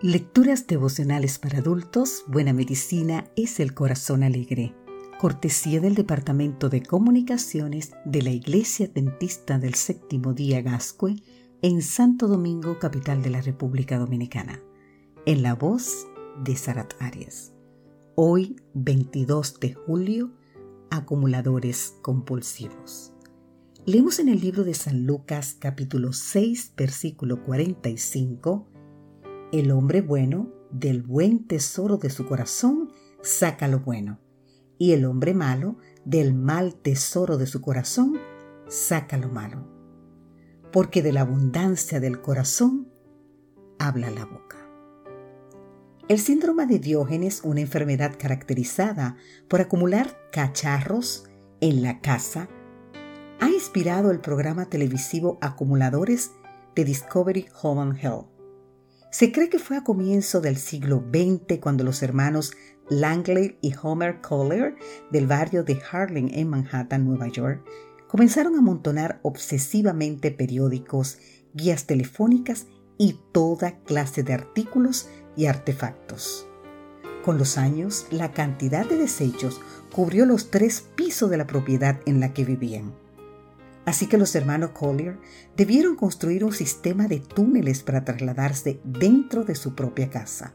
Lecturas devocionales para adultos, Buena Medicina es el Corazón Alegre. Cortesía del Departamento de Comunicaciones de la Iglesia Dentista del Séptimo Día Gascue en Santo Domingo, capital de la República Dominicana. En la voz de Sarat Arias. Hoy, 22 de julio, acumuladores compulsivos. Leemos en el libro de San Lucas capítulo 6 versículo 45 El hombre bueno del buen tesoro de su corazón saca lo bueno y el hombre malo del mal tesoro de su corazón saca lo malo. Porque de la abundancia del corazón habla la boca. El síndrome de Diógenes, una enfermedad caracterizada por acumular cacharros en la casa, ha inspirado el programa televisivo Acumuladores de Discovery Home and Health. Se cree que fue a comienzo del siglo XX cuando los hermanos Langley y Homer Collier del barrio de Harlem en Manhattan, Nueva York, comenzaron a amontonar obsesivamente periódicos, guías telefónicas y toda clase de artículos y artefactos. Con los años, la cantidad de desechos cubrió los tres pisos de la propiedad en la que vivían. Así que los hermanos Collier debieron construir un sistema de túneles para trasladarse dentro de su propia casa.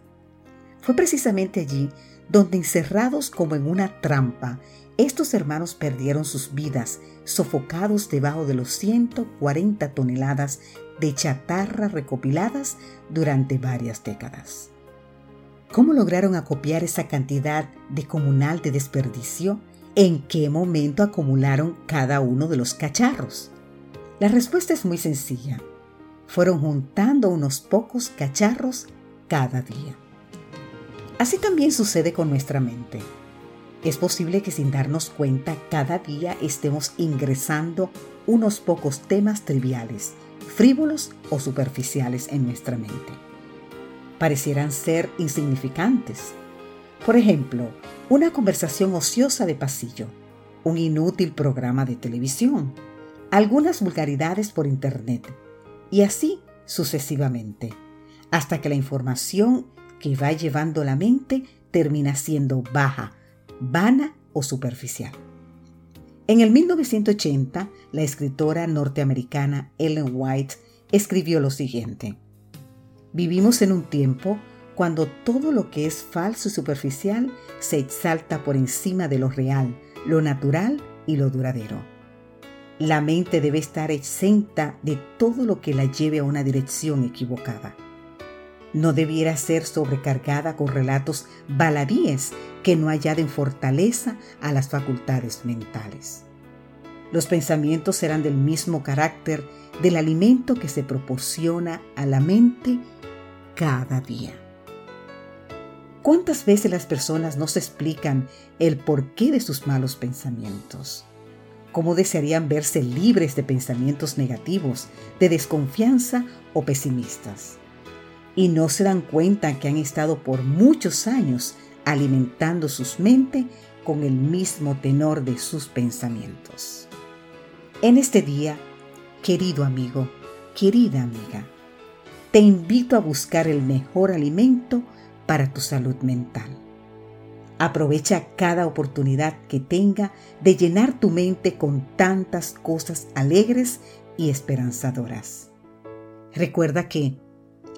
Fue precisamente allí donde, encerrados como en una trampa, estos hermanos perdieron sus vidas, sofocados debajo de los 140 toneladas de chatarra recopiladas durante varias décadas. ¿Cómo lograron acopiar esa cantidad de comunal de desperdicio? ¿En qué momento acumularon cada uno de los cacharros? La respuesta es muy sencilla. Fueron juntando unos pocos cacharros cada día. Así también sucede con nuestra mente. Es posible que sin darnos cuenta cada día estemos ingresando unos pocos temas triviales, frívolos o superficiales en nuestra mente. Parecieran ser insignificantes, por ejemplo, una conversación ociosa de pasillo, un inútil programa de televisión, algunas vulgaridades por Internet y así sucesivamente, hasta que la información que va llevando la mente termina siendo baja, vana o superficial. En el 1980, la escritora norteamericana Ellen White escribió lo siguiente. Vivimos en un tiempo cuando todo lo que es falso y superficial se exalta por encima de lo real, lo natural y lo duradero. La mente debe estar exenta de todo lo que la lleve a una dirección equivocada. No debiera ser sobrecargada con relatos baladíes que no añaden fortaleza a las facultades mentales. Los pensamientos serán del mismo carácter del alimento que se proporciona a la mente cada día. ¿Cuántas veces las personas no se explican el porqué de sus malos pensamientos? ¿Cómo desearían verse libres de pensamientos negativos, de desconfianza o pesimistas? Y no se dan cuenta que han estado por muchos años alimentando sus mentes con el mismo tenor de sus pensamientos. En este día, querido amigo, querida amiga, te invito a buscar el mejor alimento para tu salud mental. Aprovecha cada oportunidad que tenga de llenar tu mente con tantas cosas alegres y esperanzadoras. Recuerda que,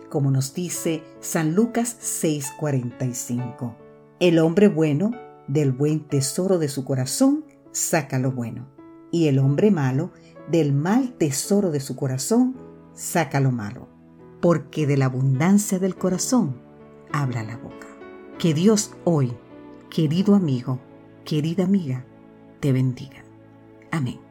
como nos dice San Lucas 6:45, el hombre bueno del buen tesoro de su corazón saca lo bueno, y el hombre malo del mal tesoro de su corazón saca lo malo, porque de la abundancia del corazón habla la boca. Que Dios hoy, querido amigo, querida amiga, te bendiga. Amén.